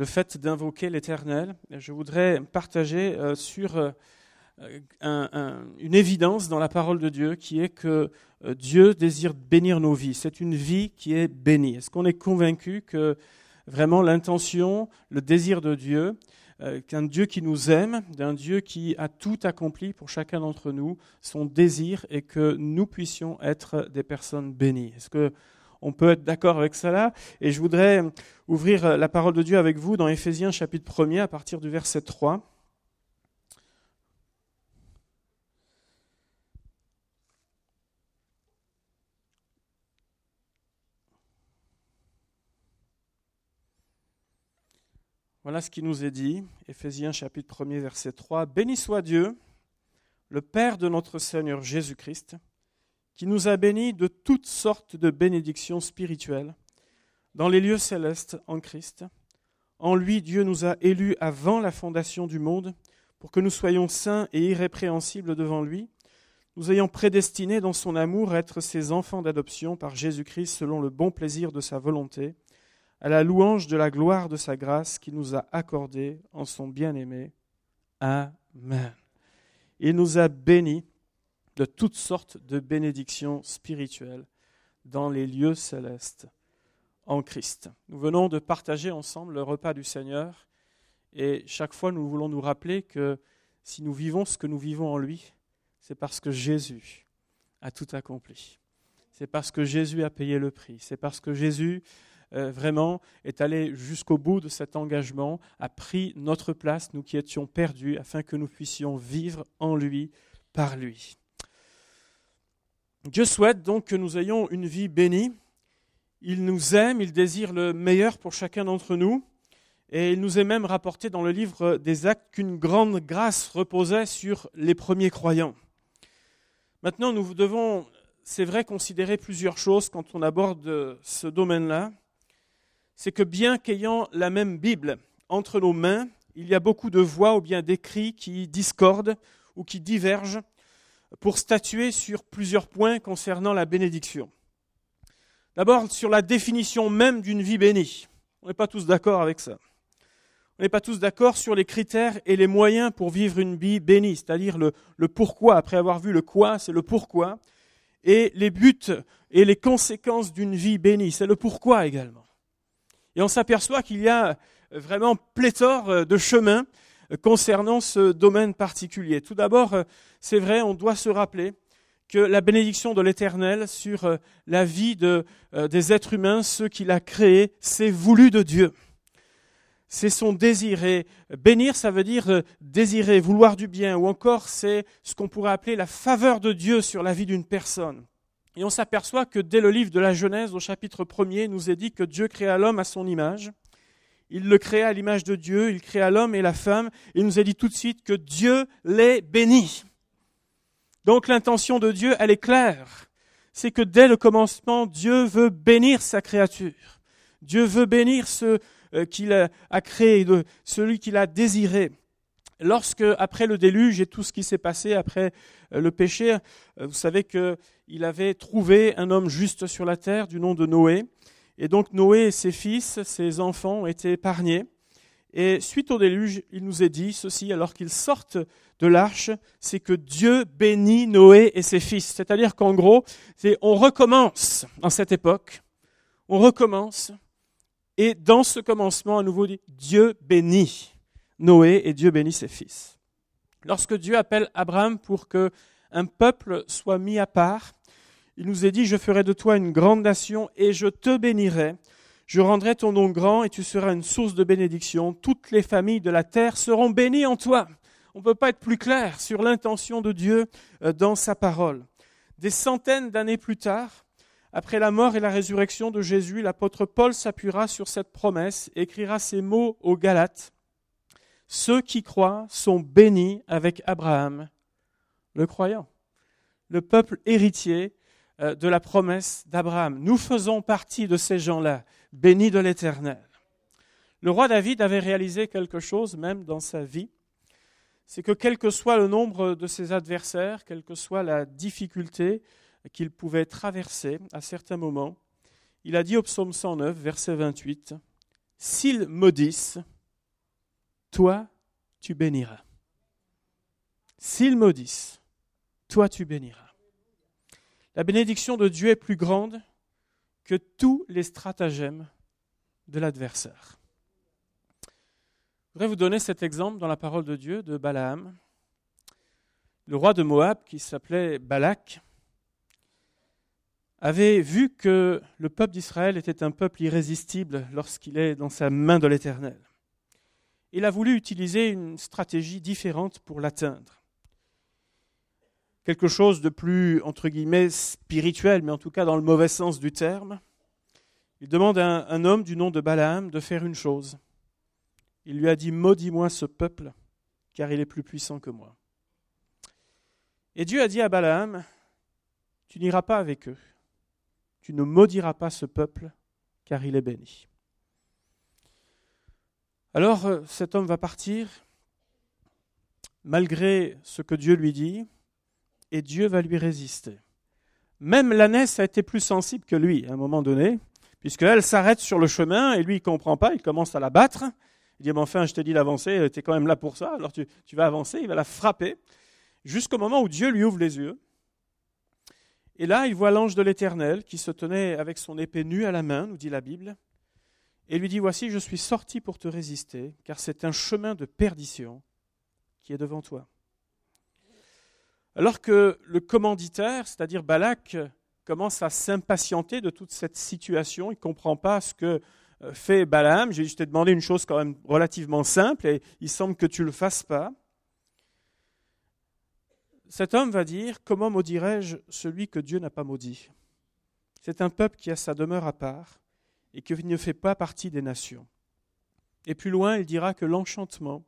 le fait d'invoquer l'Éternel. Je voudrais partager euh, sur euh, une évidence dans la parole de Dieu qui est que euh, Dieu désire bénir nos vies. C'est une vie qui est bénie. Est-ce qu'on est convaincu que vraiment l'intention, le désir de Dieu, qu'un Dieu qui nous aime, d'un Dieu qui a tout accompli pour chacun d'entre nous, son désir est que nous puissions être des personnes bénies? Est-ce que on peut être d'accord avec cela. Et je voudrais ouvrir la parole de Dieu avec vous dans Éphésiens chapitre 1 à partir du verset 3. Voilà ce qui nous est dit, Éphésiens chapitre 1 verset 3. Béni soit Dieu, le Père de notre Seigneur Jésus-Christ qui nous a bénis de toutes sortes de bénédictions spirituelles dans les lieux célestes en Christ. En lui, Dieu nous a élus avant la fondation du monde pour que nous soyons saints et irrépréhensibles devant lui, nous ayant prédestinés dans son amour à être ses enfants d'adoption par Jésus-Christ selon le bon plaisir de sa volonté, à la louange de la gloire de sa grâce qu'il nous a accordée en son bien-aimé. Amen. Il nous a bénis de toutes sortes de bénédictions spirituelles dans les lieux célestes en Christ. Nous venons de partager ensemble le repas du Seigneur et chaque fois nous voulons nous rappeler que si nous vivons ce que nous vivons en lui, c'est parce que Jésus a tout accompli. C'est parce que Jésus a payé le prix. C'est parce que Jésus euh, vraiment est allé jusqu'au bout de cet engagement, a pris notre place, nous qui étions perdus, afin que nous puissions vivre en lui, par lui. Dieu souhaite donc que nous ayons une vie bénie. Il nous aime, il désire le meilleur pour chacun d'entre nous. Et il nous est même rapporté dans le livre des actes qu'une grande grâce reposait sur les premiers croyants. Maintenant, nous devons, c'est vrai, considérer plusieurs choses quand on aborde ce domaine-là. C'est que bien qu'ayant la même Bible entre nos mains, il y a beaucoup de voix ou bien d'écrits qui discordent ou qui divergent pour statuer sur plusieurs points concernant la bénédiction. D'abord, sur la définition même d'une vie bénie. On n'est pas tous d'accord avec ça. On n'est pas tous d'accord sur les critères et les moyens pour vivre une vie bénie, c'est-à-dire le, pourquoi. Après avoir vu le quoi, c'est le pourquoi. Et les buts et les conséquences d'une vie bénie, c'est le pourquoi également. Et on s'aperçoit qu'il y a vraiment pléthore de chemins concernant ce domaine particulier. Tout d'abord, euh, c'est vrai, on doit se rappeler que la bénédiction de l'Éternel sur euh, la vie euh, des êtres humains, ceux qu'il a créés, c'est voulu de Dieu. C'est son désir. Et bénir, ça veut dire désirer, vouloir du bien, ou encore c'est ce qu'on pourrait appeler la faveur de Dieu sur la vie d'une personne. Et on s'aperçoit que dès le livre de la Genèse, au chapitre 1er, nous est dit que Dieu créa l'homme à son image. Il le créa à l'image de Dieu, il créa l'homme et la femme, il nous a dit tout de suite que Dieu les bénit. Donc l'intention de Dieu, elle est claire. C'est que dès le commencement, Dieu veut bénir sa créature. Dieu veut bénir ce euh, qu'il a créé, celui qu'il a désiré. Lorsque, après le déluge et tout ce qui s'est passé après euh, le péché, euh, vous savez qu'il avait trouvé un homme juste sur la terre du nom de Noé. Et donc Noé et ses fils, ses enfants ont été épargnés. Et suite au déluge, il nous est dit ceci, alors qu'ils sortent de l'arche, c'est que Dieu bénit Noé et ses fils. C'est-à-dire qu'en gros, on recommence en cette époque, on recommence, et dans ce commencement, à nouveau Dieu bénit Noé et Dieu bénit ses fils. Lorsque Dieu appelle Abraham pour que un peuple soit mis à part, il nous est dit, je ferai de toi une grande nation et je te bénirai. Je rendrai ton nom grand et tu seras une source de bénédiction. Toutes les familles de la terre seront bénies en toi. On ne peut pas être plus clair sur l'intention de Dieu euh, dans sa parole. Des centaines d'années plus tard, après la mort et la résurrection de Jésus, l'apôtre Paul s'appuiera sur cette promesse et écrira ces mots aux Galates. Ceux qui croient sont bénis avec Abraham, le croyant, le peuple héritier de la promesse d'Abraham. Nous faisons partie de ces gens-là, bénis de l'Éternel. Le roi David avait réalisé quelque chose même dans sa vie, c'est que quel que soit le nombre de ses adversaires, quelle que soit la difficulté qu'il pouvait traverser à certains moments, il a dit au psaume 109, verset 28, s'ils maudissent, toi, tu béniras. S'ils maudissent, toi, tu béniras. La bénédiction de Dieu est plus grande que tous les stratagèmes de l'adversaire. Je voudrais vous donner cet exemple dans la parole de Dieu de Balaam. Le roi de Moab, qui s'appelait Balak, avait vu que le peuple d'Israël était un peuple irrésistible lorsqu'il est dans sa main de l'Éternel. Il a voulu utiliser une stratégie différente pour l'atteindre. Quelque chose de plus, entre guillemets, spirituel, mais en tout cas dans le mauvais sens du terme. Il demande à un, homme du nom de Balaam de faire une chose. Il lui a dit, maudis-moi ce peuple, car il est plus puissant que moi. Et Dieu a dit à Balaam, tu n'iras pas avec eux tu ne maudiras pas ce peuple, car il est béni. Alors euh, cet homme va partir, malgré ce que Dieu lui dit, et Dieu va lui résister. Même l'ânesse a été plus sensible que lui à un moment donné, puisqu'elle s'arrête sur le chemin et lui il ne comprend pas, il commence à la battre. Il dit, mais enfin, je t'ai dit d'avancer, tu es quand même là pour ça, alors tu vas avancer, il va la frapper, jusqu'au moment où Dieu lui ouvre les yeux et là, il voit l'ange de l'Éternel qui se tenait avec son épée nue à la main, nous dit la Bible, et lui dit, Voici, je suis sorti pour te résister, car c'est un chemin de perdition qui est devant toi. Alors que le commanditaire, c'est-à-dire Balak, commence à s'impatienter de toute cette situation, il ne comprend pas ce que euh, fait Balaam. J'ai juste demandé une chose quand même relativement simple et il semble que tu ne le fasses pas cet homme va dire, comment maudirais-je celui que Dieu n'a pas maudit? C'est un peuple qui a sa demeure à part et qui ne fait pas partie des nations. Et plus loin, il dira que l'enchantement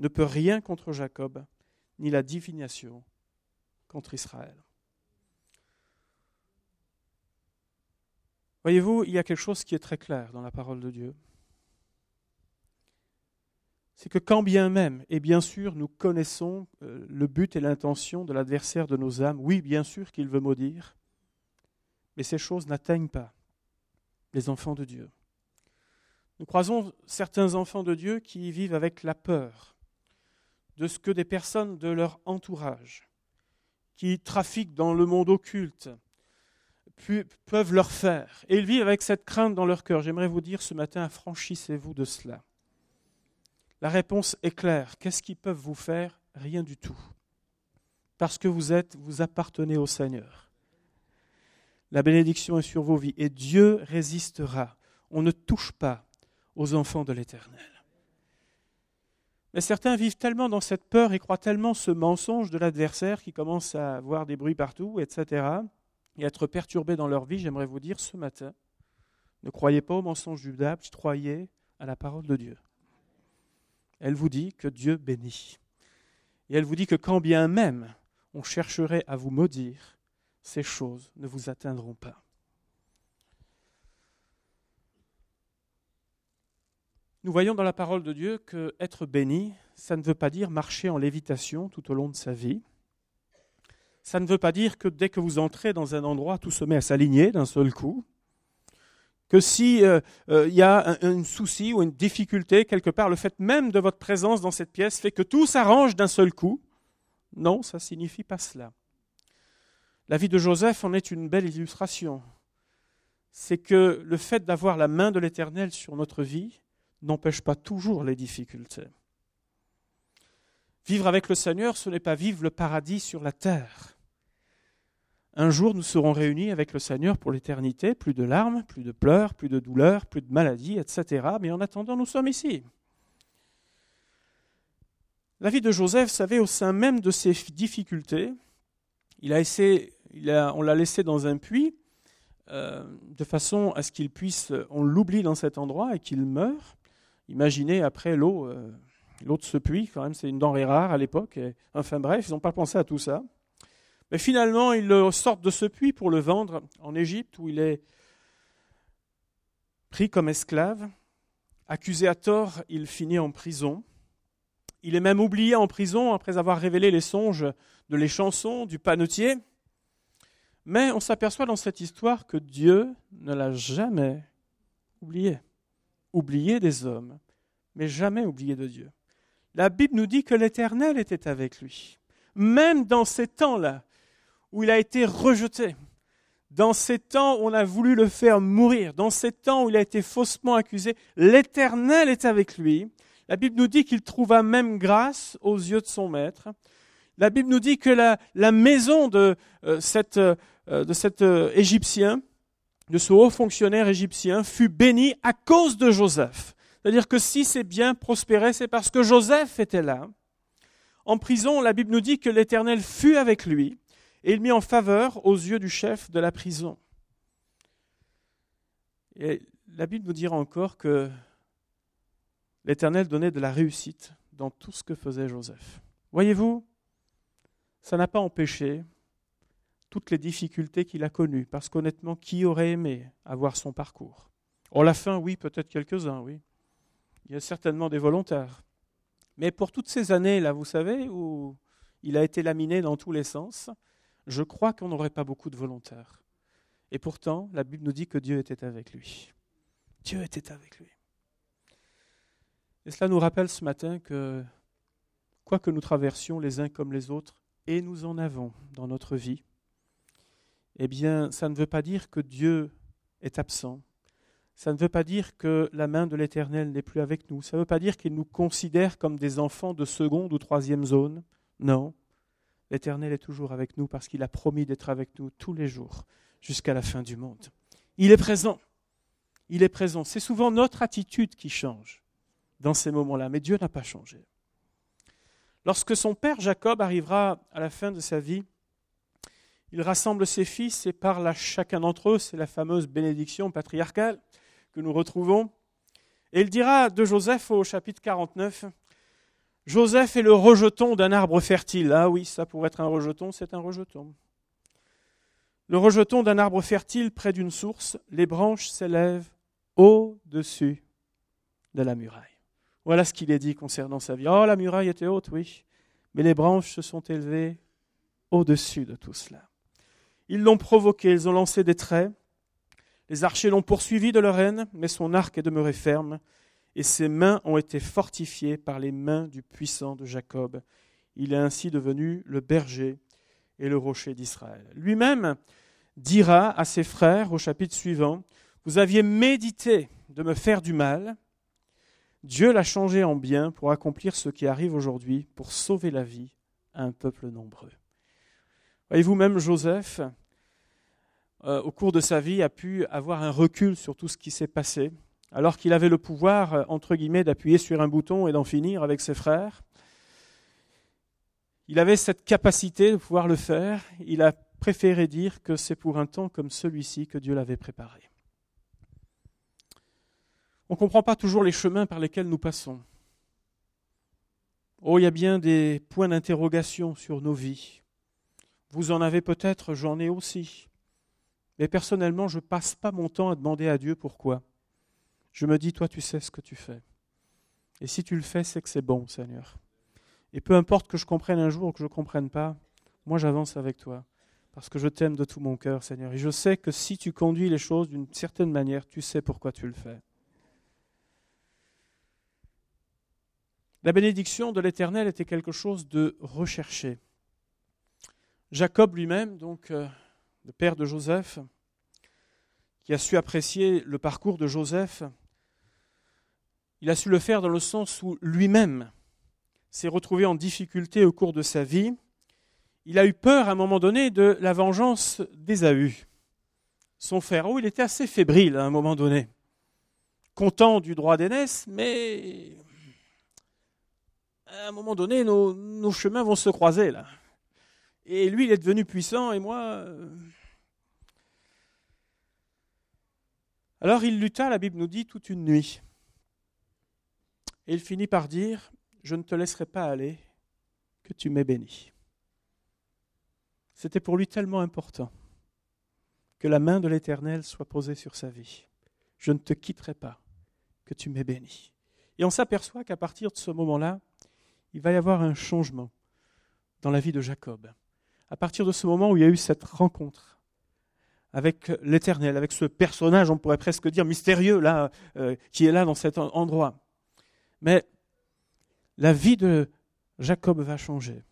ne peut rien contre Jacob, ni la divination contre Israël. Voyez-vous, il y a quelque chose qui est très clair dans la parole de Dieu c'est que quand bien même, et bien sûr nous connaissons euh, le but et l'intention de l'adversaire de nos âmes, oui bien sûr qu'il veut maudire, mais ces choses n'atteignent pas les enfants de Dieu. Nous croisons certains enfants de Dieu qui vivent avec la peur de ce que des personnes de leur entourage, qui trafiquent dans le monde occulte, peuvent leur faire. Et ils vivent avec cette crainte dans leur cœur. J'aimerais vous dire ce matin, affranchissez-vous de cela. La réponse est claire. Qu'est-ce qu'ils peuvent vous faire? Rien du tout. Parce que vous êtes, vous appartenez au Seigneur. La bénédiction est sur vos vies et Dieu résistera. On ne touche pas aux enfants de l'Éternel. Mais certains vivent tellement dans cette peur et croient tellement ce mensonge de l'adversaire qui commence à voir des bruits partout, etc., et être perturbés dans leur vie. J'aimerais vous dire ce matin, ne croyez pas au mensonge du diable, croyez à la parole de Dieu elle vous dit que Dieu bénit. Et elle vous dit que quand bien même on chercherait à vous maudire, ces choses ne vous atteindront pas. Nous voyons dans la parole de Dieu que être béni, ça ne veut pas dire marcher en lévitation tout au long de sa vie. Ça ne veut pas dire que dès que vous entrez dans un endroit, tout se met à s'aligner d'un seul coup que si euh, euh, il y a un, souci ou une difficulté quelque part, le fait même de votre présence dans cette pièce fait que tout s'arrange d'un seul coup. Non, ça signifie pas cela. La vie de Joseph en est une belle illustration. C'est que le fait d'avoir la main de l'Éternel sur notre vie n'empêche pas toujours les difficultés. Vivre avec le Seigneur, ce n'est pas vivre le paradis sur la terre. Un jour, nous serons réunis avec le Seigneur pour l'éternité, plus de larmes, plus de pleurs, plus de douleurs, plus de maladies, etc. Mais en attendant, nous sommes ici. La vie de Joseph, savait, au sein même de ses difficultés, il a essayé, on l'a laissé dans un puits, euh, de façon à ce qu'il puisse, on l'oublie dans cet endroit et qu'il meure. Imaginez après l'eau, euh, l'eau de ce puits, quand même, c'est une denrée rare à l'époque. enfin bref, ils n'ont pas pensé à tout ça. Mais finalement, ils sortent de ce puits pour le vendre en Égypte, où il est pris comme esclave. Accusé à tort, il finit en prison. Il est même oublié en prison après avoir révélé les songes de les chansons du panetier. Mais on s'aperçoit dans cette histoire que Dieu ne l'a jamais oublié. Oublié des hommes, mais jamais oublié de Dieu. La Bible nous dit que l'Éternel était avec lui, même dans ces temps-là où il a été rejeté, dans ces temps où on a voulu le faire mourir, dans ces temps où il a été faussement accusé, l'Éternel est avec lui. La Bible nous dit qu'il trouva même grâce aux yeux de son maître. La Bible nous dit que la, maison de, euh, euh, cet euh, Égyptien, de ce haut fonctionnaire égyptien, fut bénie à cause de Joseph. C'est-à-dire que si c'est bien prospéré, c'est parce que Joseph était là. En prison, la Bible nous dit que l'Éternel fut avec lui et il mit en faveur aux yeux du chef de la prison. Et la Bible nous dira encore que l'Éternel donnait de la réussite dans tout ce que faisait Joseph. Voyez-vous, ça n'a pas empêché toutes les difficultés qu'il a connues, parce qu'honnêtement, qui aurait aimé avoir son parcours? En la fin, oui, peut-être quelques-uns, oui. Il y a certainement des volontaires. Mais pour toutes ces années-là, vous savez, où il a été laminé dans tous les sens, je crois qu'on n'aurait pas beaucoup de volontaires. Et pourtant, la Bible nous dit que Dieu était avec lui. Dieu était avec lui. Et cela nous rappelle ce matin que, quoi que nous traversions les uns comme les autres, et nous en avons dans notre vie, eh bien, ça ne veut pas dire que Dieu est absent. Ça ne veut pas dire que la main de l'Éternel n'est plus avec nous. Ça ne veut pas dire qu'il nous considère comme des enfants de seconde ou troisième zone. Non, L'Éternel est toujours avec nous parce qu'il a promis d'être avec nous tous les jours jusqu'à la fin du monde. Il est présent. Il est présent. C'est souvent notre attitude qui change dans ces moments-là, mais Dieu n'a pas changé. Lorsque son père Jacob arrivera à la fin de sa vie, il rassemble ses fils et parle à chacun d'entre eux, c'est la fameuse bénédiction patriarcale que nous retrouvons. Et il dira de Joseph au chapitre 49, Joseph est le rejeton d'un arbre fertile. Ah oui, ça pour être un rejeton, c'est un rejeton. Le rejeton d'un arbre fertile près d'une source, les branches s'élèvent au-dessus de la muraille. Voilà ce qu'il est dit concernant sa vie. Oh, la muraille était haute, oui, mais les branches se sont élevées au-dessus de tout cela. Ils l'ont provoqué, ils ont lancé des traits. Les archers l'ont poursuivi de leur haine, mais son arc est demeuré ferme et ses mains ont été fortifiées par les mains du puissant de Jacob. Il est ainsi devenu le berger et le rocher d'Israël. Lui-même dira à ses frères au chapitre suivant, Vous aviez médité de me faire du mal, Dieu l'a changé en bien pour accomplir ce qui arrive aujourd'hui, pour sauver la vie à un peuple nombreux. Voyez-vous, même Joseph, euh, au cours de sa vie, a pu avoir un recul sur tout ce qui s'est passé alors qu'il avait le pouvoir, euh, entre guillemets, d'appuyer sur un bouton et d'en finir avec ses frères. Il avait cette capacité de pouvoir le faire. Il a préféré dire que c'est pour un temps comme celui-ci que Dieu l'avait préparé. On ne comprend pas toujours les chemins par lesquels nous passons. Oh, il y a bien des points d'interrogation sur nos vies. Vous en avez peut-être, j'en ai aussi. Mais personnellement, je ne passe pas mon temps à demander à Dieu pourquoi je me dis, toi, tu sais ce que tu fais. Et si tu le fais, c'est que c'est bon, Seigneur. Et peu importe que je comprenne un jour ou que je ne comprenne pas, moi j'avance avec toi. Parce que je t'aime de tout mon cœur, Seigneur. Et je sais que si tu conduis les choses d'une certaine manière, tu sais pourquoi tu le fais. La bénédiction de l'Éternel était quelque chose de recherché. Jacob lui-même, donc euh, le père de Joseph, qui a su apprécier le parcours de Joseph, il a su le faire dans le sens où lui-même s'est retrouvé en difficulté au cours de sa vie. Il a eu peur à un moment donné de la vengeance d'Ésaü, son frère. Il était assez fébrile à un moment donné, content du droit d'aînesse, mais à un moment donné, nos, chemins vont se croiser là. Et lui, il est devenu puissant, et moi. Euh, Alors il lutta, la Bible nous dit, toute une nuit. Et il finit par dire, je ne te laisserai pas aller, que tu m'aies béni. C'était pour lui tellement important que la main de l'Éternel soit posée sur sa vie. Je ne te quitterai pas, que tu m'aies béni. Et on s'aperçoit qu'à partir de ce moment-là, il va y avoir un changement dans la vie de Jacob. À partir de ce moment où il y a eu cette rencontre avec l'Éternel, avec ce personnage, on pourrait presque dire mystérieux, euh, qui est là dans cet endroit. Mais la vie de Jacob va changer.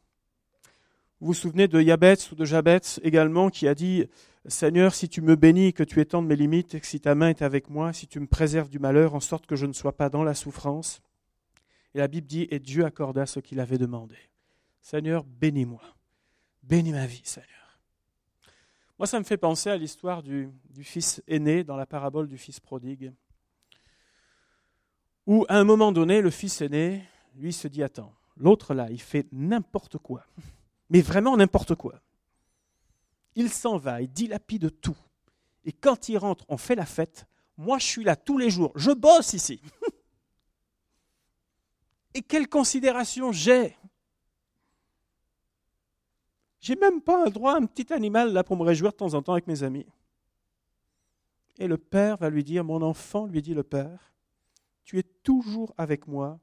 Vous vous souvenez de Yabetz ou de Jabetz également qui a dit Seigneur, si tu me bénis, que tu étendes mes limites, que si ta main est avec moi, si tu me préserves du malheur, en sorte que je ne sois pas dans la souffrance. Et la Bible dit Et Dieu accorda ce qu'il avait demandé. Seigneur, bénis-moi. Bénis ma vie, Seigneur. Moi, ça me fait penser à l'histoire du, fils aîné dans la parabole du fils prodigue, où à un moment donné, le fils aîné, lui, se dit Attends, l'autre là, il fait n'importe quoi, mais vraiment n'importe quoi. Il s'en va, il dilapide tout. Et quand il rentre, on fait la fête. Moi, je suis là tous les jours, je bosse ici. Et quelle considération j'ai j'ai même pas un droit à un petit animal là pour me réjouir de temps en temps avec mes amis. Et le père va lui dire, mon enfant, lui dit le père, tu es toujours avec moi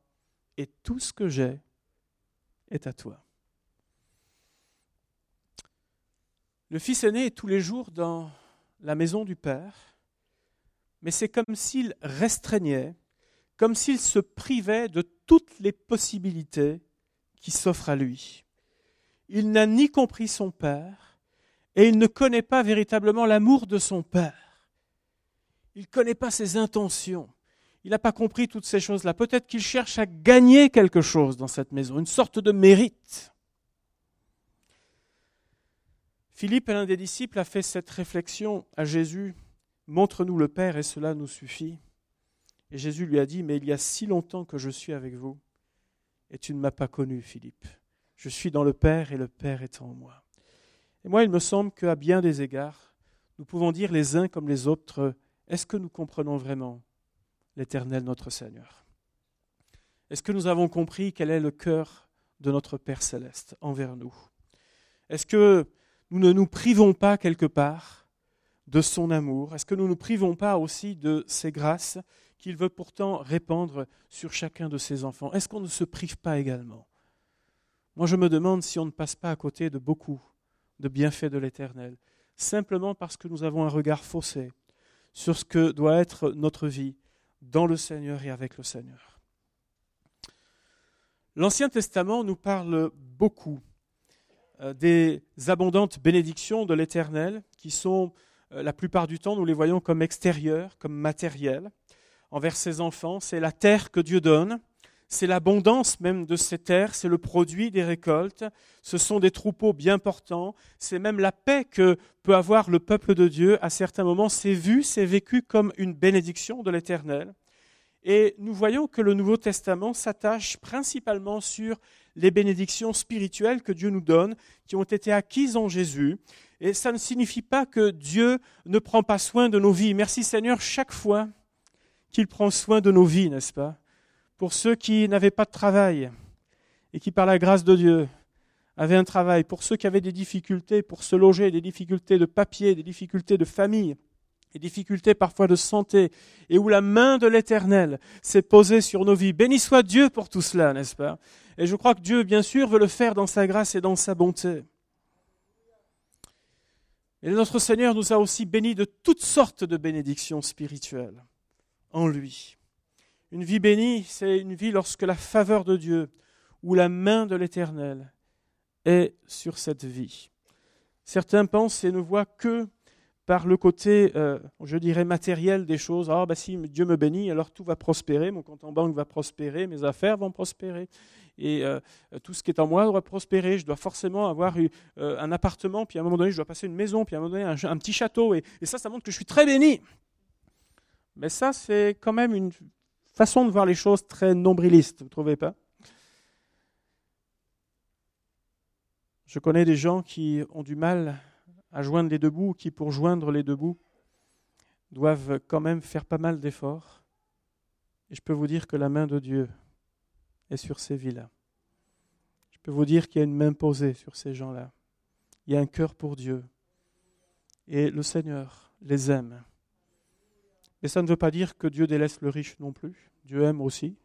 et tout ce que j'ai est à toi. Le fils aîné est tous les jours dans la maison du père, mais c'est comme s'il restreignait, comme s'il se privait de toutes les possibilités qui s'offrent à lui il n'a ni compris son Père, et il ne connaît pas véritablement l'amour de son Père. Il ne connaît pas ses intentions. Il n'a pas compris toutes ces choses-là. Peut-être qu'il cherche à gagner quelque chose dans cette maison, une sorte de mérite. Philippe, l'un des disciples, a fait cette réflexion à Jésus. Montre-nous le Père et cela nous suffit. Et Jésus lui a dit, mais il y a si longtemps que je suis avec vous, et tu ne m'as pas connu, Philippe. Je suis dans le Père et le Père est en moi. Et moi, il me semble qu'à bien des égards, nous pouvons dire les uns comme les autres, est-ce que nous comprenons vraiment l'Éternel notre Seigneur? Est-ce que nous avons compris quel est le cœur de notre Père céleste envers nous? Est-ce que nous ne nous privons pas quelque part de son amour? Est-ce que nous ne nous privons pas aussi de ses grâces qu'il veut pourtant répandre sur chacun de ses enfants? Est-ce qu'on ne se prive pas également? Moi, je me demande si on ne passe pas à côté de beaucoup de bienfaits de l'Éternel, simplement parce que nous avons un regard faussé sur ce que doit être notre vie dans le Seigneur et avec le Seigneur. L'Ancien Testament nous parle beaucoup euh, des abondantes bénédictions de l'Éternel, qui sont, euh, la plupart du temps, nous les voyons comme extérieures, comme matérielles, envers ses enfants. C'est la terre que Dieu donne, c'est l'abondance même de ces terres, c'est le produit des récoltes, ce sont des troupeaux bien portants, c'est même la paix que peut avoir le peuple de Dieu à certains moments, c'est vu, c'est vécu comme une bénédiction de l'Éternel. Et nous voyons que le Nouveau Testament s'attache principalement sur les bénédictions spirituelles que Dieu nous donne, qui ont été acquises en Jésus. Et ça ne signifie pas que Dieu ne prend pas soin de nos vies. Merci Seigneur chaque fois qu'il prend soin de nos vies, n'est-ce pas? Pour ceux qui n'avaient pas de travail et qui, par la grâce de Dieu, avaient un travail, pour ceux qui avaient des difficultés pour se loger, des difficultés de papier, des difficultés de famille, des difficultés parfois de santé, et où la main de l'Éternel s'est posée sur nos vies. Béni soit Dieu pour tout cela, n'est-ce pas? Et je crois que Dieu, bien sûr, veut le faire dans sa grâce et dans sa bonté. Et notre Seigneur nous a aussi bénis de toutes sortes de bénédictions spirituelles en lui. Une vie bénie, c'est une vie lorsque la faveur de Dieu ou la main de l'Éternel est sur cette vie. Certains pensent et ne voient que par le côté, euh, je dirais, matériel des choses. Ah, bah si Dieu me bénit, alors tout va prospérer, mon compte en banque va prospérer, mes affaires vont prospérer, et euh, tout ce qui est en moi doit prospérer. Je dois forcément avoir eu, euh, un appartement, puis à un moment donné, je dois passer une maison, puis à un moment donné, un, petit château, et ça, ça montre que je suis très béni. Mais ça, c'est quand même une façon de voir les choses très nombriliste, vous ne trouvez pas? Je connais des gens qui ont du mal à joindre les deux bouts, qui pour joindre les deux bouts doivent quand même faire pas mal d'efforts. Et je peux vous dire que la main de Dieu est sur ces vies-là. Je peux vous dire qu'il y a une main posée sur ces gens-là. Il y a un cœur pour Dieu. Et le Seigneur les aime. Et ça ne veut pas dire que Dieu délaisse le riche non plus. Dieu aime aussi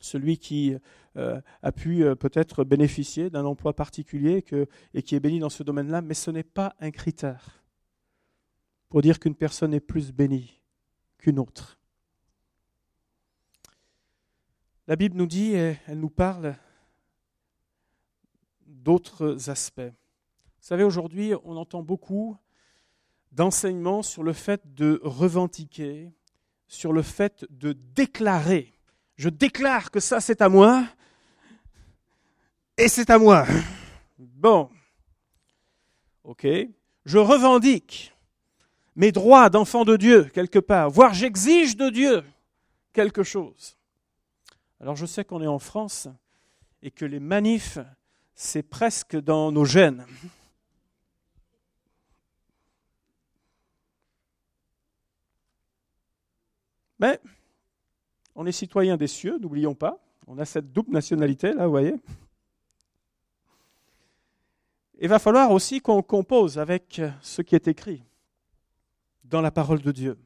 celui qui euh, a pu euh, peut-être bénéficier d'un emploi particulier et qui est béni dans ce domaine-là, mais ce n'est pas un critère. pour dire qu'une personne est plus bénie qu'une autre. La Bible nous dit, et elle nous parle d'autres aspects. Vous savez, aujourd'hui, on entend beaucoup d'enseignements sur le fait de revendiquer, sur le fait de déclarer. Je déclare que ça, c'est à moi, et c'est à moi. Bon. OK. Je revendique mes droits d'enfant de Dieu quelque part, voire j'exige de Dieu quelque chose. Alors je sais qu'on est en France et que les manifs, c'est presque dans nos gènes. Mais on est citoyen des cieux, n'oublions pas. On a cette double nationalité, là, vous voyez. Il va falloir aussi qu'on compose avec ce qui est écrit dans la parole de Dieu.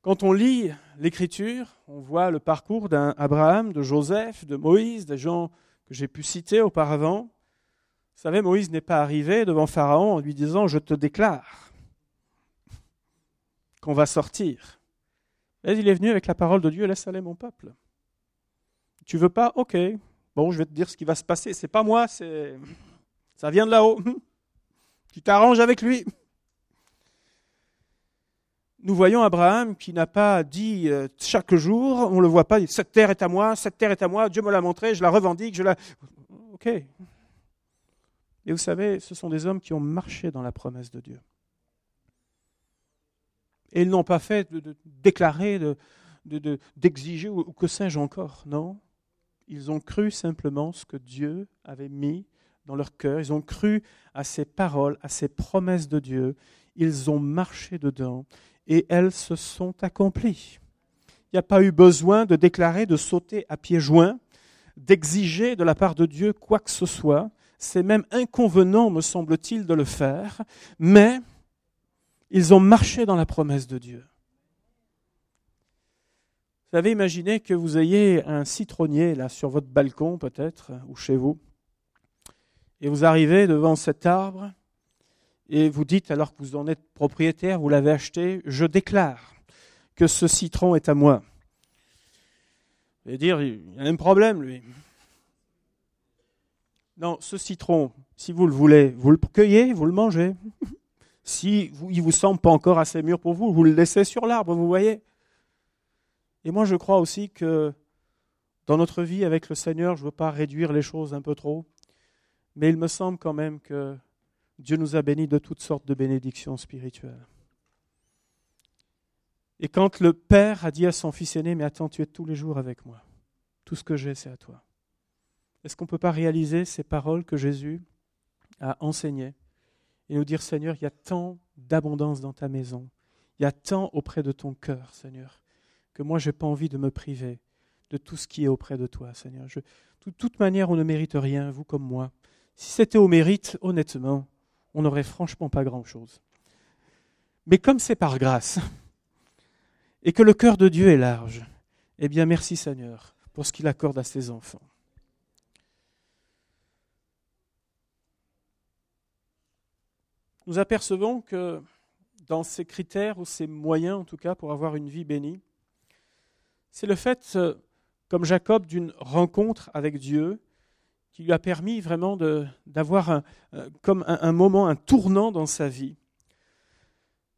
Quand on lit l'Écriture, on voit le parcours d'un Abraham, de Joseph, de Moïse, des gens que j'ai pu citer auparavant. Vous savez, Moïse n'est pas arrivé devant Pharaon en lui disant Je te déclare qu'on va sortir. Mais il est venu avec la parole de Dieu Laisse aller mon peuple. Tu veux pas? Ok. Bon, je vais te dire ce qui va se passer. C'est pas moi, c'est ça vient de là-haut. Tu t'arranges avec lui nous voyons Abraham qui n'a pas dit euh, chaque jour, on ne le voit pas, cette terre est à moi, cette terre est à moi, Dieu me l'a montré, je la revendique, je la... Ok. Et vous savez, ce sont des hommes qui ont marché dans la promesse de Dieu. Et ils n'ont pas fait de, déclarer, d'exiger, ou que sais-je encore, non? Ils ont cru simplement ce que Dieu avait mis dans leur cœur, ils ont cru à ces paroles, à ces promesses de Dieu, ils ont marché dedans, et elles se sont accomplies. Il n'y a pas eu besoin de déclarer, de sauter à pieds joints, d'exiger de la part de Dieu quoi que ce soit. C'est même inconvenant, me semble-t-il, de le faire, mais ils ont marché dans la promesse de Dieu. Vous avez imaginé que vous ayez un citronnier là sur votre balcon peut-être ou chez vous, et vous arrivez devant cet arbre et vous dites, alors que vous en êtes propriétaire, vous l'avez acheté, je déclare que ce citron est à moi. Vous allez dire, il y a un problème, lui. Non, ce citron, si vous le voulez, vous le cueillez, vous le mangez. Si il vous semble pas encore assez mûr pour vous, vous le laissez sur l'arbre, vous voyez. Et moi, je crois aussi que dans notre vie avec le Seigneur, je ne veux pas réduire les choses un peu trop, mais il me semble quand même que Dieu nous a bénis de toutes sortes de bénédictions spirituelles. Et quand le Père a dit à son fils aîné, mais attends, tu es tous les jours avec moi, tout ce que j'ai, c'est à toi. Est-ce qu'on ne peut pas réaliser ces paroles que Jésus a enseignées et nous dire, Seigneur, il y a tant d'abondance dans ta maison, il y a tant auprès de ton cœur, Seigneur, que moi, je n'ai pas envie de me priver de tout ce qui est auprès de toi, Seigneur. de toute manière, on ne mérite rien, vous comme moi. Si c'était au mérite, honnêtement, on n'aurait franchement pas grand-chose. Mais comme c'est par grâce, et que le cœur de Dieu est large, eh bien merci Seigneur pour ce qu'il accorde à ses enfants. Nous apercevons que dans ces critères, ou ces moyens en tout cas, pour avoir une vie bénie, c'est le fait, comme Jacob, d'une rencontre avec Dieu qui lui a permis vraiment d'avoir euh, comme un, moment, un tournant dans sa vie.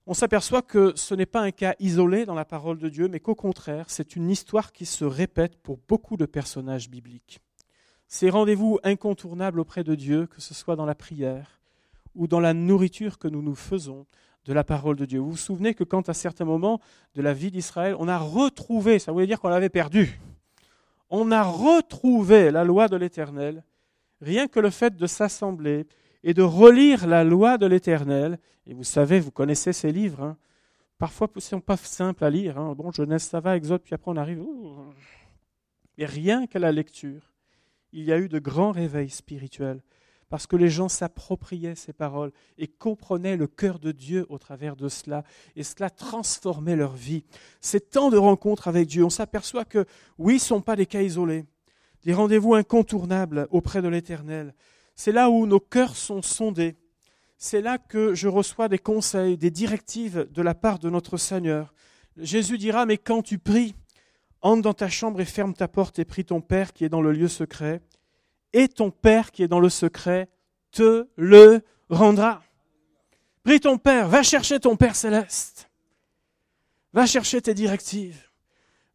On s'aperçoit que ce n'est pas un cas isolé dans la parole de Dieu, mais qu'au contraire, c'est une histoire qui se répète pour beaucoup de personnages bibliques. Ces rendez-vous incontournables auprès de Dieu, que ce soit dans la prière ou dans la nourriture que nous nous faisons de la parole de Dieu. Vous vous souvenez que quand à certains moments de la vie d'Israël, on a retrouvé, ça voulait dire qu'on l'avait perdu, on a retrouvé la loi de l'Éternel, rien que le fait de s'assembler et de relire la loi de l'Éternel, et vous savez, vous connaissez ces livres, hein, parfois ils pas simples à lire. Hein. Bon, Genèse, ça va, Exode, puis après on arrive. Mais rien qu'à la lecture, il y a eu de grands réveils spirituels parce que les gens s'appropriaient ces paroles et comprenaient le cœur de Dieu au travers de cela, et cela transformait leur vie. C'est tant de rencontres avec Dieu, on s'aperçoit que, oui, ce ne sont pas des cas isolés, des rendez-vous incontournables auprès de l'Éternel. C'est là où nos cœurs sont sondés. c'est là que je reçois des conseils, des directives de la part de notre Seigneur. Jésus dira, mais quand tu pries, entre dans ta chambre et ferme ta porte et prie ton Père qui est dans le lieu secret, et ton Père qui est dans le secret te le rendra. Prie ton Père, va chercher ton Père céleste, va chercher tes directives,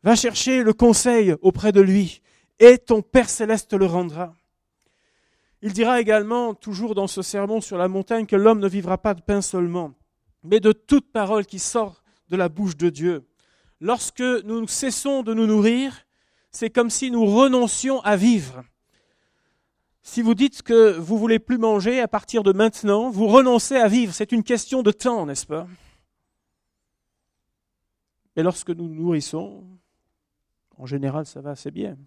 va chercher le conseil auprès de lui, et ton Père céleste te le rendra. Il dira également, toujours dans ce sermon sur la montagne, que l'homme ne vivra pas de pain seulement, mais de toute parole qui sort de la bouche de Dieu. Lorsque nous cessons de nous nourrir, c'est comme si nous renoncions à vivre. Si vous dites que vous voulez plus manger à partir de maintenant, vous renoncez à vivre. C'est une question de temps, n'est-ce pas? Et lorsque nous nous nourrissons, en général, ça va assez bien.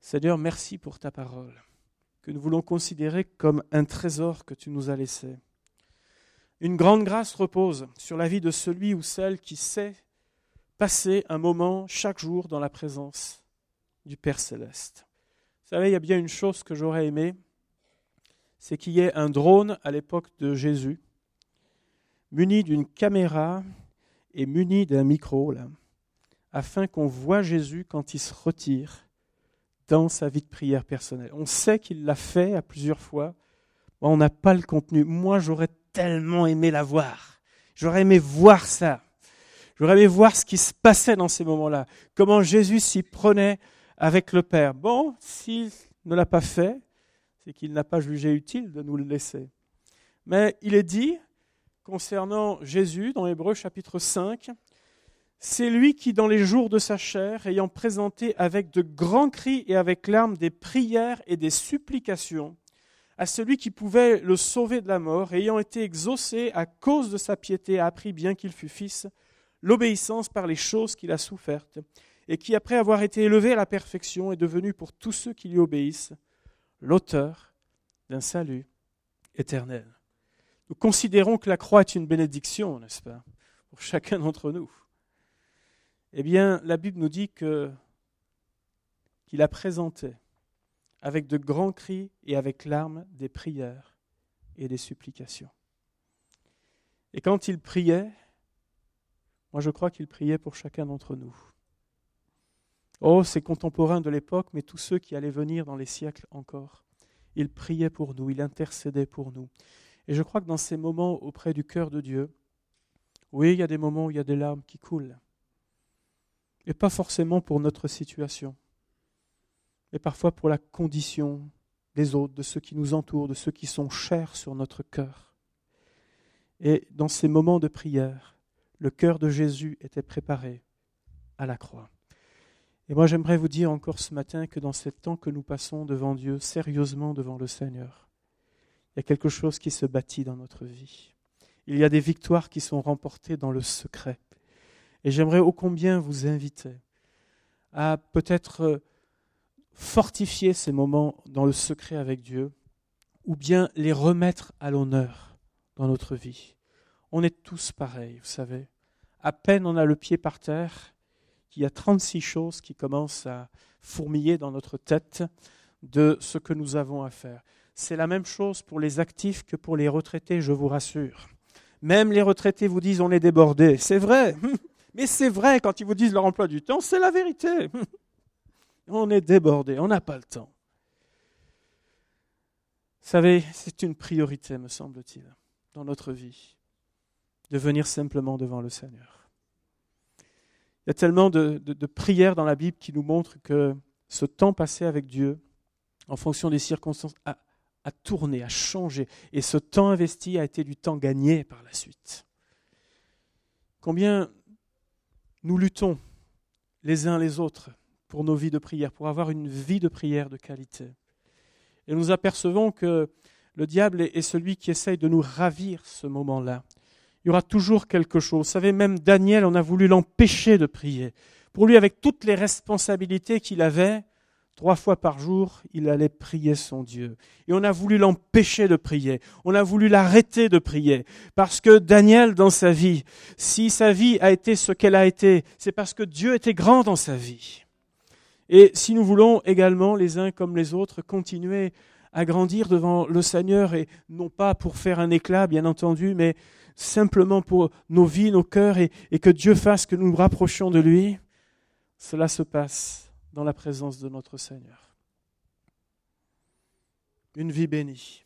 Seigneur, merci pour ta parole que nous voulons considérer comme un trésor que tu nous as laissé. Une grande grâce repose sur la vie de celui ou celle qui sait passer un moment chaque jour dans la présence du Père céleste. Savez, il y a bien une chose que j'aurais aimé, c'est qu'il y ait un drone à l'époque de Jésus, muni d'une caméra et muni d'un micro, là, afin qu'on voit Jésus quand il se retire dans sa vie de prière personnelle. On sait qu'il l'a fait à plusieurs fois. On n'a pas le contenu. Moi, j'aurais tellement aimé la voir. J'aurais aimé voir ça. J'aurais aimé voir ce qui se passait dans ces moments-là. Comment Jésus s'y prenait avec le Père. Bon, s'il ne l'a pas fait, c'est qu'il n'a pas jugé utile de nous le laisser. Mais il est dit, concernant Jésus, dans Hébreu chapitre 5, c'est lui qui, dans les jours de sa chair, ayant présenté avec de grands cris et avec larmes des prières et des supplications à celui qui pouvait le sauver de la mort, ayant été exaucé à cause de sa piété, a appris, bien qu'il fût fils, l'obéissance par les choses qu'il a souffertes, et qui, après avoir été élevé à la perfection, est devenu pour tous ceux qui lui obéissent l'auteur d'un salut éternel. Nous considérons que la croix est une bénédiction, n'est-ce pas, pour chacun d'entre nous. Eh bien, la Bible nous dit qu'il a présenté avec de grands cris et avec larmes des prières et des supplications. Et quand il priait, moi je crois qu'il priait pour chacun d'entre nous. Oh, ses contemporains de l'époque, mais tous ceux qui allaient venir dans les siècles encore, il priait pour nous, il intercédait pour nous. Et je crois que dans ces moments auprès du cœur de Dieu, oui, il y a des moments où il y a des larmes qui coulent et pas forcément pour notre situation, mais parfois pour la condition des autres, de ceux qui nous entourent, de ceux qui sont chers sur notre cœur. Et dans ces moments de prière, le cœur de Jésus était préparé à la croix. Et moi j'aimerais vous dire encore ce matin que dans ce temps que nous passons devant Dieu, sérieusement devant le Seigneur, il y a quelque chose qui se bâtit dans notre vie. Il y a des victoires qui sont remportées dans le secret. Et j'aimerais ô combien vous inviter à peut-être fortifier ces moments dans le secret avec Dieu, ou bien les remettre à l'honneur dans notre vie. On est tous pareils, vous savez. À peine on a le pied par terre, il y a 36 choses qui commencent à fourmiller dans notre tête de ce que nous avons à faire. C'est la même chose pour les actifs que pour les retraités, je vous rassure. Même les retraités vous disent on est débordé. C'est vrai. Mais c'est vrai, quand ils vous disent leur emploi du temps, c'est la vérité. On est débordé, on n'a pas le temps. Vous savez, c'est une priorité, me semble-t-il, dans notre vie, de venir simplement devant le Seigneur. Il y a tellement de, prières dans la Bible qui nous montrent que ce temps passé avec Dieu, en fonction des circonstances, a, a tourné, a changé. Et ce temps investi a été du temps gagné par la suite. Combien nous luttons les uns les autres pour nos vies de prière, pour avoir une vie de prière de qualité. Et nous apercevons que le diable est celui qui essaye de nous ravir ce moment-là. Il y aura toujours quelque chose. Vous savez, même Daniel, on a voulu l'empêcher de prier. Pour lui, avec toutes les responsabilités qu'il avait, Trois fois par jour, il allait prier son Dieu. Et on a voulu l'empêcher de prier. On a voulu l'arrêter de prier. Parce que Daniel, dans sa vie, si sa vie a été ce qu'elle a été, c'est parce que Dieu était grand dans sa vie. Et si nous voulons également, les uns comme les autres, continuer à grandir devant le Seigneur et non pas pour faire un éclat, bien entendu, mais simplement pour nos vies, nos cœurs et, que Dieu fasse que nous nous rapprochions de lui, cela se passe dans la présence de notre Seigneur. Une vie bénie.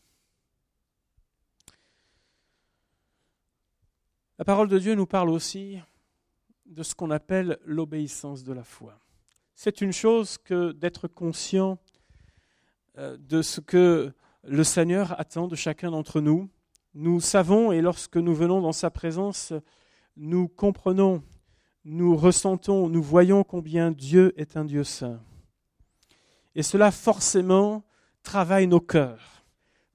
La parole de Dieu nous parle aussi de ce qu'on appelle l'obéissance de la foi. C'est une chose que d'être conscient euh, de ce que le Seigneur attend de chacun d'entre nous. Nous savons, et lorsque nous venons dans sa présence, nous comprenons, nous ressentons, nous voyons combien Dieu est un Dieu saint. Et cela forcément travaille nos cœurs,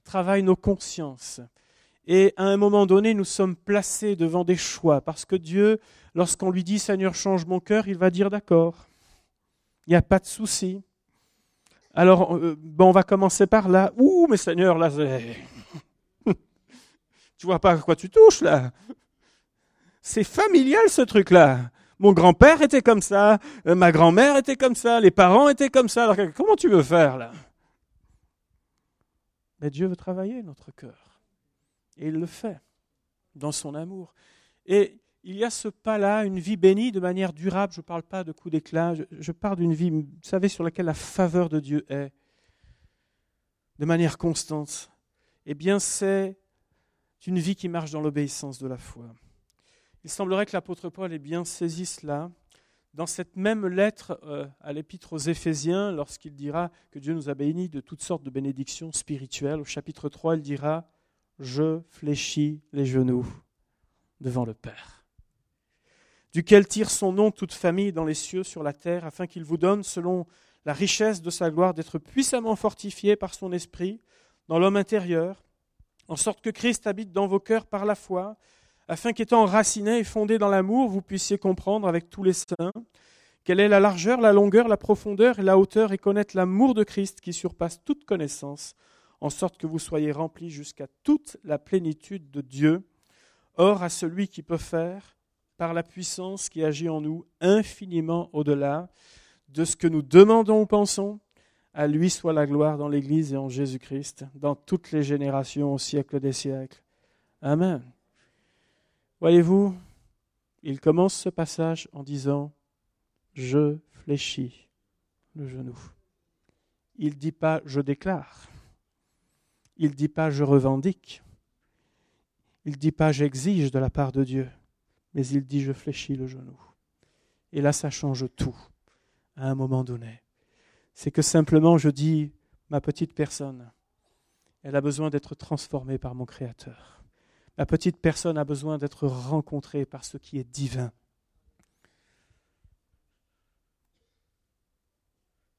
travaille nos consciences. Et à un moment donné, nous sommes placés devant des choix, parce que Dieu, lorsqu'on lui dit Seigneur, change mon cœur, il va dire d'accord. Il n'y a pas de souci. Alors, euh, bon, on va commencer par là. Ouh, mais Seigneur, là, tu vois pas à quoi tu touches, là. C'est familial, ce truc-là. Mon grand-père était comme ça, euh, ma grand-mère était comme ça, les parents étaient comme ça. Alors, comment tu veux faire, là? Mais Dieu veut travailler notre cœur. Et il le fait dans son amour. Et il y a ce pas-là, une vie bénie de manière durable. Je ne parle pas de coups d'éclat, je, parle d'une vie, vous savez, sur laquelle la faveur de Dieu est, de manière constante. Eh bien, c'est une vie qui marche dans l'obéissance de la foi. Il semblerait que l'apôtre Paul ait bien saisi cela dans cette même lettre euh, à l'épître aux Éphésiens, lorsqu'il dira que Dieu nous a bénis de toutes sortes de bénédictions spirituelles. Au chapitre 3, il dira Je fléchis les genoux devant le Père duquel tire son nom toute famille dans les cieux, sur la terre, afin qu'il vous donne, selon la richesse de sa gloire, d'être puissamment fortifié par son esprit dans l'homme intérieur, en sorte que Christ habite dans vos cœurs par la foi, afin qu'étant enraciné et fondé dans l'amour, vous puissiez comprendre avec tous les saints quelle est la largeur, la longueur, la profondeur et la hauteur, et connaître l'amour de Christ qui surpasse toute connaissance, en sorte que vous soyez remplis jusqu'à toute la plénitude de Dieu. Or, à celui qui peut faire par la puissance qui agit en nous infiniment au-delà de ce que nous demandons ou pensons. À lui soit la gloire dans l'Église et en Jésus-Christ, dans toutes les générations au siècle des siècles. Amen. Voyez-vous, il commence ce passage en disant Je fléchis le genou. Il ne dit pas je déclare. Il ne dit pas je revendique. Il ne dit pas j'exige de la part de Dieu mais il dit je fléchis le genou. Et là, ça change tout à un moment donné. C'est que simplement je dis, ma petite personne, elle a besoin d'être transformée par mon Créateur. Ma petite personne a besoin d'être rencontrée par ce qui est divin.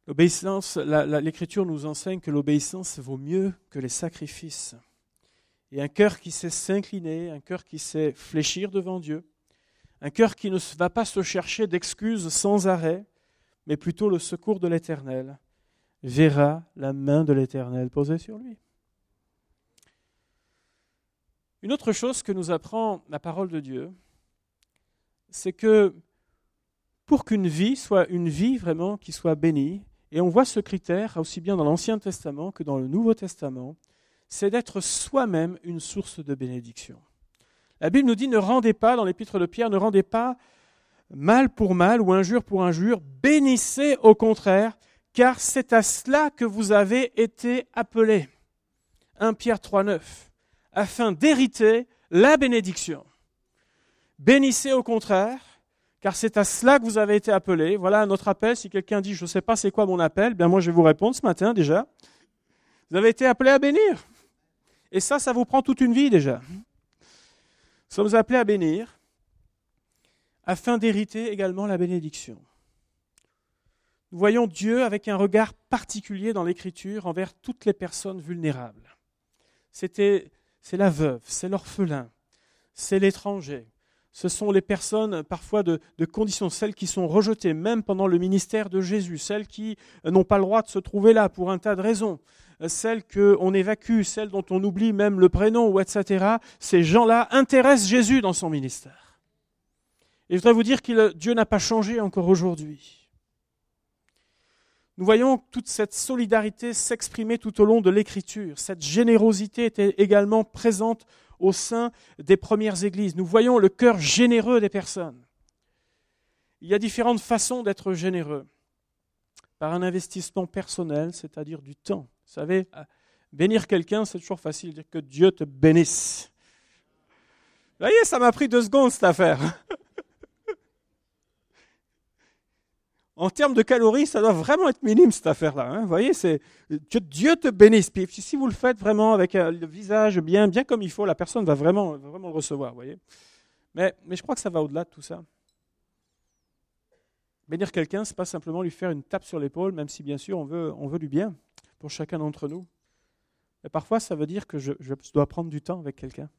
L'obéissance, l'Écriture nous enseigne que l'obéissance vaut mieux que les sacrifices. Et un cœur qui sait s'incliner, un cœur qui sait fléchir devant Dieu, un cœur qui ne va pas se chercher d'excuses sans arrêt, mais plutôt le secours de l'Éternel, verra la main de l'Éternel posée sur lui. Une autre chose que nous apprend la parole de Dieu, c'est que pour qu'une vie soit une vie vraiment qui soit bénie, et on voit ce critère aussi bien dans l'Ancien Testament que dans le Nouveau Testament, c'est d'être soi-même une source de bénédiction. La Bible nous dit ne rendez pas, dans l'épître de Pierre, ne rendez pas mal pour mal ou injure pour injure, bénissez au contraire, car c'est à cela que vous avez été appelés. 1 Pierre 3,9, afin d'hériter la bénédiction. Bénissez au contraire, car c'est à cela que vous avez été appelés. Voilà notre appel. Si quelqu'un dit je ne sais pas c'est quoi mon appel, bien moi je vais vous répondre ce matin déjà. Vous avez été appelés à bénir. Et ça, ça vous prend toute une vie déjà sommes appelés à bénir afin d'hériter également la bénédiction. Nous voyons Dieu avec un regard particulier dans l'Écriture envers toutes les personnes vulnérables. C'est la veuve, c'est l'orphelin, c'est l'étranger. Ce sont les personnes parfois de, de, conditions, celles qui sont rejetées même pendant le ministère de Jésus, celles qui n'ont pas le droit de se trouver là pour un tas de raisons, celles qu'on évacue, celles dont on oublie même le prénom, ou etc., ces gens-là intéressent Jésus dans son ministère. Et je voudrais vous dire que Dieu n'a pas changé encore aujourd'hui. Nous voyons toute cette solidarité s'exprimer tout au long de l'Écriture. Cette générosité était également présente au sein des premières églises. Nous voyons le cœur généreux des personnes. Il y a différentes façons d'être généreux. Par un investissement personnel, c'est-à-dire du temps. Vous savez, bénir quelqu'un, c'est toujours facile, dire que Dieu te bénisse. Vous voyez, ça m'a pris deux secondes cette affaire. En termes de calories, ça doit vraiment être minime cette affaire-là. Hein. Vous voyez, c'est Dieu te bénisse. Puis si vous le faites vraiment avec euh, le visage bien, bien comme il faut, la personne va vraiment, vraiment le recevoir. Vous voyez. Mais, je crois que ça va au-delà de tout ça. Bénir quelqu'un, c'est pas simplement lui faire une tape sur l'épaule, même si bien sûr on veut, on veut du bien pour chacun d'entre nous. Mais parfois, ça veut dire que je dois prendre du temps avec quelqu'un,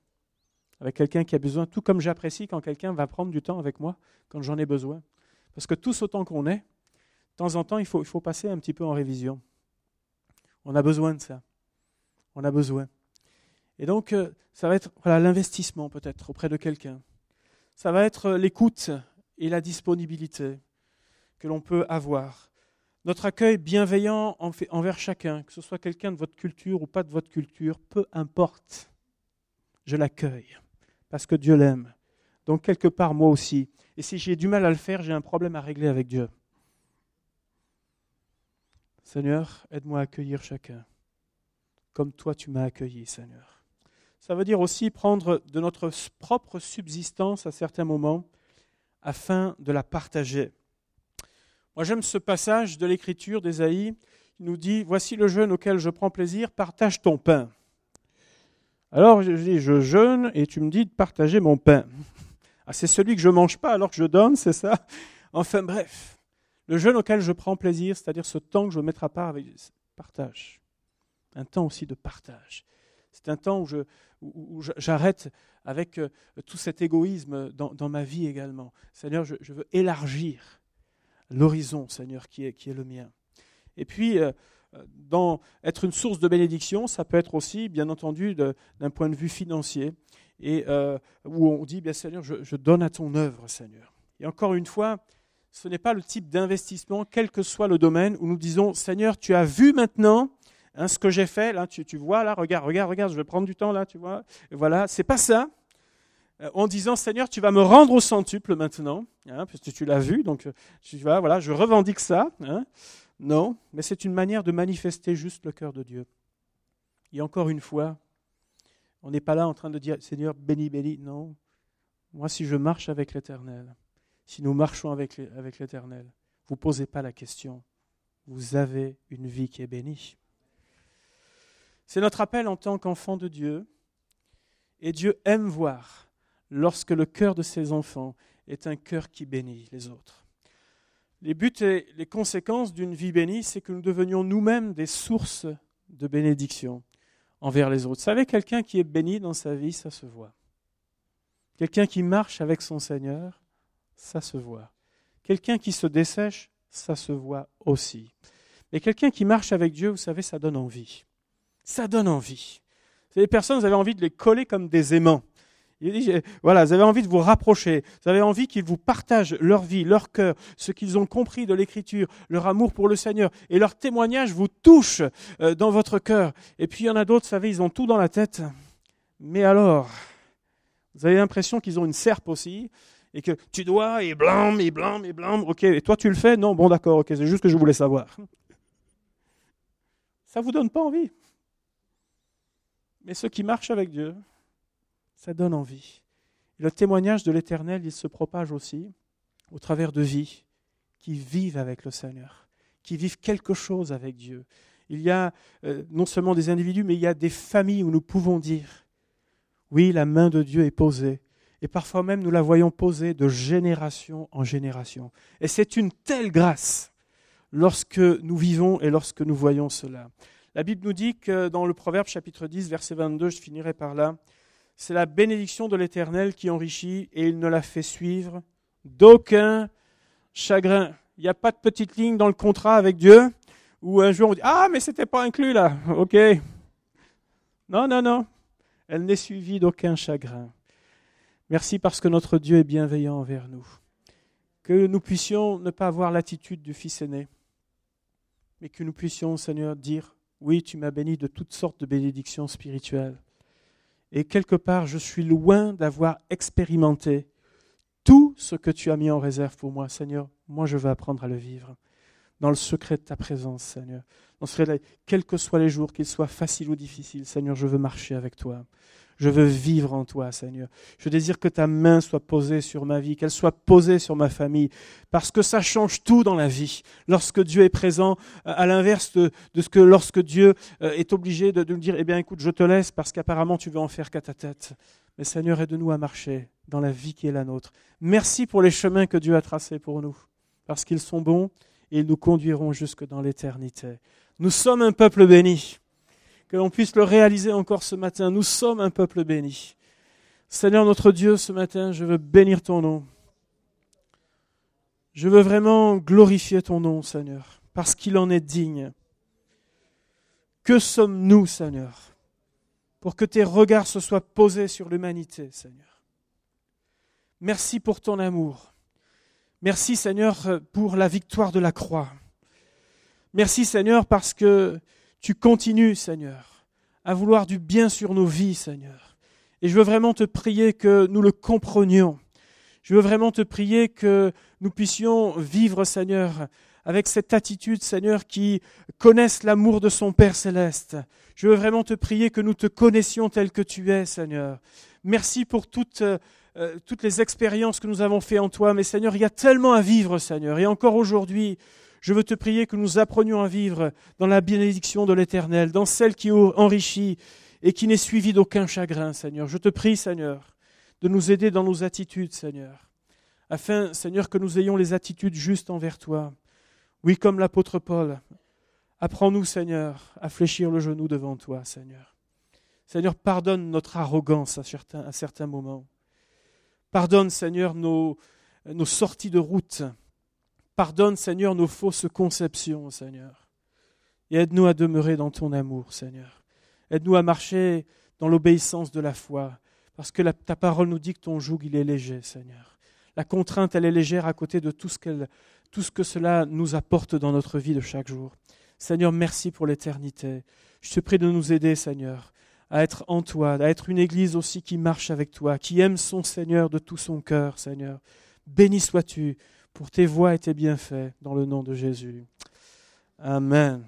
avec quelqu'un qui a besoin, tout comme j'apprécie quand quelqu'un va prendre du temps avec moi quand j'en ai besoin. Parce que tous autant qu'on est, de temps en temps, il faut, il faut passer un petit peu en révision. On a besoin de ça. On a besoin. Et donc, euh, ça va être l'investissement peut-être auprès de quelqu'un. Ça va être l'écoute et la disponibilité que l'on peut avoir. Notre accueil bienveillant envers chacun, que ce soit quelqu'un de votre culture ou pas de votre culture, peu importe. Je l'accueille parce que Dieu l'aime. Donc quelque part, moi aussi. Et si j'ai du mal à le faire, j'ai un problème à régler avec Dieu. Seigneur, aide-moi à accueillir chacun, comme toi tu m'as accueilli, Seigneur. Ça veut dire aussi prendre de notre propre subsistance à certains moments afin de la partager. Moi j'aime ce passage de l'écriture d'Ésaïe qui nous dit, Voici le jeûne auquel je prends plaisir, partage ton pain. Alors je dis, je jeûne et tu me dis de partager mon pain. Ah, c'est celui que je ne mange pas alors que je donne, c'est ça? Enfin bref. Le jeûne auquel je prends plaisir, c'est-à-dire ce temps que je veux mettre à part avec partage. Un temps aussi de partage. C'est un temps où, j'arrête avec euh, tout cet égoïsme dans, ma vie également. Seigneur, je, veux élargir l'horizon, Seigneur, qui est, qui est le mien. Et puis, euh, dans être une source de bénédiction, ça peut être aussi, bien entendu, d'un point de vue financier, et euh, où on dit, bien Seigneur, je, donne à ton œuvre, Seigneur. Et encore une fois, ce n'est pas le type d'investissement, quel que soit le domaine, où nous disons, Seigneur, tu as vu maintenant hein, ce que j'ai fait, là, tu, vois, là, regarde, regarde, regarde, je vais prendre du temps, là, tu vois. Et voilà, c'est pas ça. Euh, en disant, Seigneur, tu vas me rendre au centuple maintenant, hein, parce que tu l'as vu, donc tu vois, voilà, je revendique ça. Hein. Non, mais c'est une manière de manifester juste le cœur de Dieu. Et encore une fois, on n'est pas là en train de dire, Seigneur, béni, béni. Non, moi, si je marche avec l'Éternel, si nous marchons avec l'Éternel, vous ne posez pas la question. Vous avez une vie qui est bénie. C'est notre appel en tant qu'enfant de Dieu. Et Dieu aime voir lorsque le cœur de ses enfants est un cœur qui bénit les autres. Les buts et les conséquences d'une vie bénie, c'est que nous devenions nous-mêmes des sources de bénédiction envers les autres. Vous savez, quelqu'un qui est béni dans sa vie, ça se voit. Quelqu'un qui marche avec son Seigneur, ça se voit. Quelqu'un qui se dessèche, ça se voit aussi. Mais quelqu'un qui marche avec Dieu, vous savez, ça donne envie. Ça donne envie. Les personnes, vous avez envie de les coller comme des aimants. Voilà, vous avez envie de vous rapprocher, vous avez envie qu'ils vous partagent leur vie, leur cœur, ce qu'ils ont compris de l'Écriture, leur amour pour le Seigneur, et leur témoignage vous touche euh, dans votre cœur. Et puis il y en a d'autres, vous savez, ils ont tout dans la tête. Mais alors, vous avez l'impression qu'ils ont une serpe aussi, et que tu dois, et blâme, et blâme, et blâme, ok, et toi tu le fais? Non, bon d'accord, ok, c'est juste que je voulais savoir. Ça ne vous donne pas envie. Mais ceux qui marchent avec Dieu, ça donne envie. le témoignage de l'Éternel, il se propage aussi au travers de vies qui vivent avec le Seigneur, qui vivent quelque chose avec Dieu. Il y a euh, non seulement des individus, mais il y a des familles où nous pouvons dire, oui, la main de Dieu est posée et parfois même nous la voyons poser de génération en génération. Et c'est une telle grâce lorsque nous vivons et lorsque nous voyons cela. La Bible nous dit que dans le Proverbe chapitre 10, verset 22, je finirai par là, c'est la bénédiction de l'Éternel qui enrichit et il ne la fait suivre d'aucun chagrin. Il n'y a pas de petite ligne dans le contrat avec Dieu où un jour on dit Ah, mais c'était pas inclus là. Ok. Non, non, non. Elle n'est suivie d'aucun chagrin. Merci parce que notre Dieu est bienveillant envers nous. Que nous puissions ne pas avoir l'attitude du Fils aîné, mais que nous puissions, Seigneur, dire, oui, tu m'as béni de toutes sortes de bénédictions spirituelles. Et quelque part, je suis loin d'avoir expérimenté tout ce que tu as mis en réserve pour moi, Seigneur. Moi, je veux apprendre à le vivre dans le secret de ta présence, Seigneur. Dans ce quels que soient les jours, qu'ils soient faciles ou difficiles, Seigneur, je veux marcher avec toi. Je veux vivre en toi, Seigneur. Je désire que ta main soit posée sur ma vie, qu'elle soit posée sur ma famille, parce que ça change tout dans la vie. Lorsque Dieu est présent, euh, à l'inverse de, ce que lorsque Dieu euh, est obligé de, nous dire, eh bien écoute, je te laisse parce qu'apparemment tu veux en faire qu'à ta tête. Mais Seigneur, aide-nous à marcher dans la vie qui est la nôtre. Merci pour les chemins que Dieu a tracés pour nous, parce qu'ils sont bons et ils nous conduiront jusque dans l'éternité. Nous sommes un peuple béni que l'on puisse le réaliser encore ce matin. Nous sommes un peuple béni. Seigneur notre Dieu, ce matin, je veux bénir ton nom. Je veux vraiment glorifier ton nom, Seigneur, parce qu'il en est digne. Que sommes-nous, Seigneur, pour que tes regards se soient posés sur l'humanité, Seigneur? Merci pour ton amour. Merci, Seigneur, pour la victoire de la croix. Merci, Seigneur, parce que tu continues, Seigneur, à vouloir du bien sur nos vies, Seigneur. Et je veux vraiment te prier que nous le comprenions. Je veux vraiment te prier que nous puissions vivre, Seigneur, avec cette attitude, Seigneur, qui connaisse l'amour de son Père céleste. Je veux vraiment te prier que nous te connaissions tel que tu es, Seigneur. Merci pour toutes, euh, toutes les expériences que nous avons faites en toi. Mais Seigneur, il y a tellement à vivre, Seigneur. Et encore aujourd'hui, je veux te prier que nous apprenions à vivre dans la bénédiction de l'Éternel, dans celle qui enrichit et qui n'est suivie d'aucun chagrin, Seigneur. Je te prie, Seigneur, de nous aider dans nos attitudes, Seigneur, afin, Seigneur, que nous ayons les attitudes justes envers toi. Oui, comme l'apôtre Paul, apprends-nous, Seigneur, à fléchir le genou devant toi, Seigneur. Seigneur, pardonne notre arrogance à certains, moments. Pardonne, Seigneur, nos sorties de route Pardonne, Seigneur, nos fausses conceptions, Seigneur. Et aide-nous à demeurer dans ton amour, Seigneur. Aide-nous à marcher dans l'obéissance de la foi, parce que ta parole nous dit que ton joug, il est léger, Seigneur. La contrainte, elle est légère à côté de tout ce, tout ce que cela nous apporte dans notre vie de chaque jour. Seigneur, merci pour l'éternité. Je te prie de nous aider, Seigneur, à être en toi, à être une église aussi qui marche avec toi, qui aime son Seigneur de tout son cœur, Seigneur. Béni sois-tu pour tes voies et tes bienfaits, dans le nom de Jésus. Amen.